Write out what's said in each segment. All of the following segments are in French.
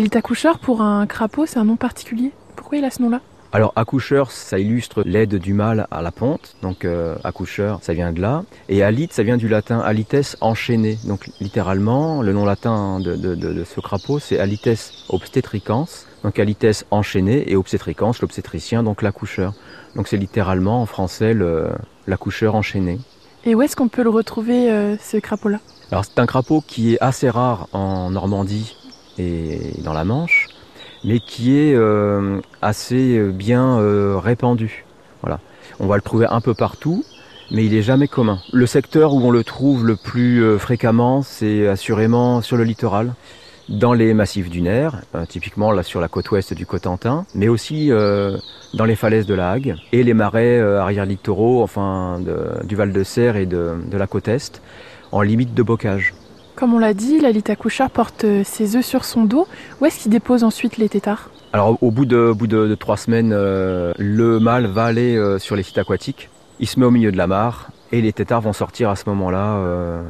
Alite accoucheur, pour un crapaud, c'est un nom particulier. Pourquoi il a ce nom-là alors accoucheur, ça illustre l'aide du mâle à la ponte, donc euh, accoucheur, ça vient de là. Et alite, ça vient du latin alites enchaîné. Donc littéralement, le nom latin de, de ce crapaud, c'est alites obstetricans, donc alites enchaîné, et obstetricans, l'obstétricien, donc l'accoucheur. Donc c'est littéralement en français l'accoucheur enchaîné. Et où est-ce qu'on peut le retrouver, euh, ce crapaud-là? Alors c'est un crapaud qui est assez rare en Normandie et dans la Manche mais qui est euh, assez euh, bien euh, répandu. Voilà. On va le trouver un peu partout, mais il est jamais commun. Le secteur où on le trouve le plus fréquemment, c'est assurément sur le littoral, dans les massifs dunaires, typiquement là sur la côte ouest du Cotentin, mais aussi dans les falaises de la Hague et les marais arrière-littoraux, enfin du Val de Serre et de, de la côte est, en limite de bocage. Comme on l'a dit, la couchard porte euh, ses œufs sur son dos. Où est-ce qu'il dépose ensuite les têtards? Alors au bout de, bout de, trois semaines, euh, le mâle va aller euh, sur les sites aquatiques. Il se met au milieu de la mare et les têtards vont sortir à ce moment-là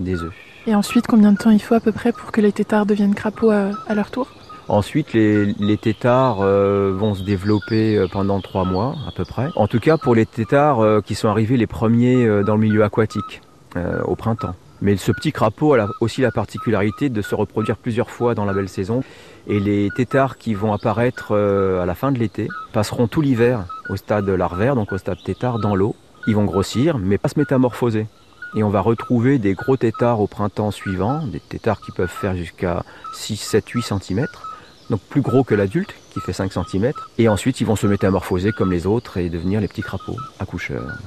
des œufs. Et ensuite, combien de temps il faut à peu près pour que les têtards deviennent crapauds à, leur tour? Ensuite, les, les têtards vont se développer pendant trois mois à peu près. En tout cas, pour les têtards qui sont arrivés les premiers dans le milieu aquatique au printemps. Mais ce petit crapaud a aussi la particularité de se reproduire plusieurs fois dans la belle saison. Et les têtards qui vont apparaître euh, à la fin de l'été passeront tout l'hiver au stade larvaire, donc au stade tétard, dans l'eau. Ils vont grossir, mais pas se métamorphoser. Et on va retrouver des gros têtards au printemps suivant, des têtards qui peuvent faire jusqu'à 6, 7, 8 cm, donc plus gros que l'adulte qui fait 5 cm. Et ensuite, ils vont se métamorphoser comme les autres et devenir les petits crapauds accoucheurs.